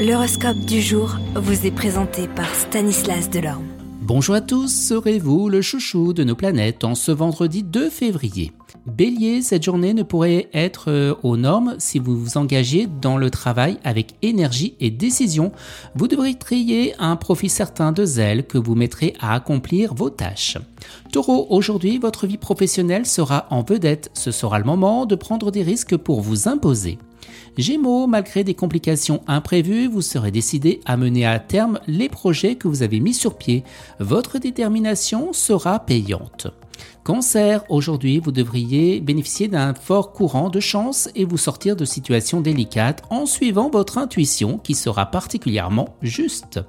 L'horoscope du jour vous est présenté par Stanislas Delorme. Bonjour à tous, serez-vous le chouchou de nos planètes en ce vendredi 2 février? Bélier, cette journée ne pourrait être euh, aux normes si vous vous engagez dans le travail avec énergie et décision. Vous devrez trier un profit certain de zèle que vous mettrez à accomplir vos tâches. Taureau, aujourd'hui, votre vie professionnelle sera en vedette. Ce sera le moment de prendre des risques pour vous imposer. Gémeaux, malgré des complications imprévues, vous serez décidé à mener à terme les projets que vous avez mis sur pied. Votre détermination sera payante. Cancer, aujourd'hui vous devriez bénéficier d'un fort courant de chance et vous sortir de situations délicates en suivant votre intuition qui sera particulièrement juste.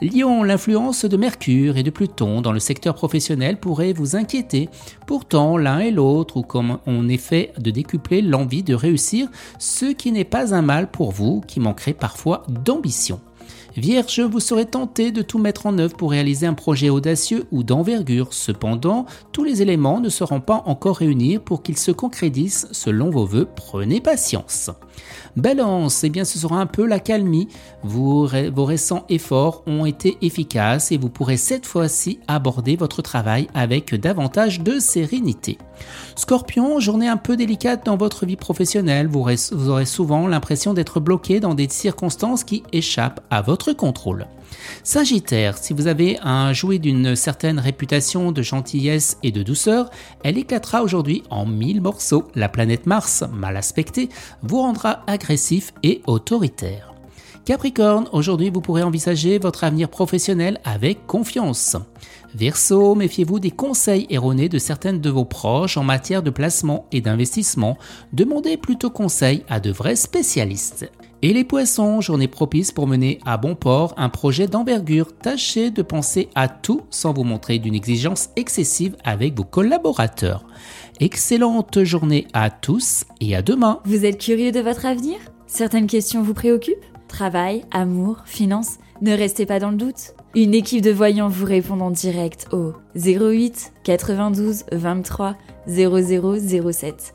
Lion, l'influence de Mercure et de Pluton dans le secteur professionnel pourrait vous inquiéter. Pourtant, l'un et l'autre, ou comme on est fait de décupler l'envie de réussir, ce qui n'est pas un mal pour vous qui manquerait parfois d'ambition. Vierge, vous serez tenté de tout mettre en œuvre pour réaliser un projet audacieux ou d'envergure. Cependant, tous les éléments ne seront pas encore réunis pour qu'ils se concrétisent selon vos voeux. Prenez patience. Balance, eh bien ce sera un peu la calmie. vos récents efforts ont été efficaces et vous pourrez cette fois-ci aborder votre travail avec davantage de sérénité. Scorpion, journée un peu délicate dans votre vie professionnelle. Vous, vous aurez souvent l'impression d'être bloqué dans des circonstances qui échappent à contrôle. Sagittaire, si vous avez un jouet d'une certaine réputation de gentillesse et de douceur, elle éclatera aujourd'hui en mille morceaux. La planète Mars, mal aspectée, vous rendra agressif et autoritaire. Capricorne, aujourd'hui vous pourrez envisager votre avenir professionnel avec confiance. Verseau, méfiez-vous des conseils erronés de certaines de vos proches en matière de placement et d'investissement. Demandez plutôt conseil à de vrais spécialistes. Et les poissons, journée propice pour mener à bon port un projet d'envergure. Tâchez de penser à tout sans vous montrer d'une exigence excessive avec vos collaborateurs. Excellente journée à tous et à demain. Vous êtes curieux de votre avenir? Certaines questions vous préoccupent? Travail, amour, finances? Ne restez pas dans le doute. Une équipe de voyants vous répond en direct au 08 92 23 0007.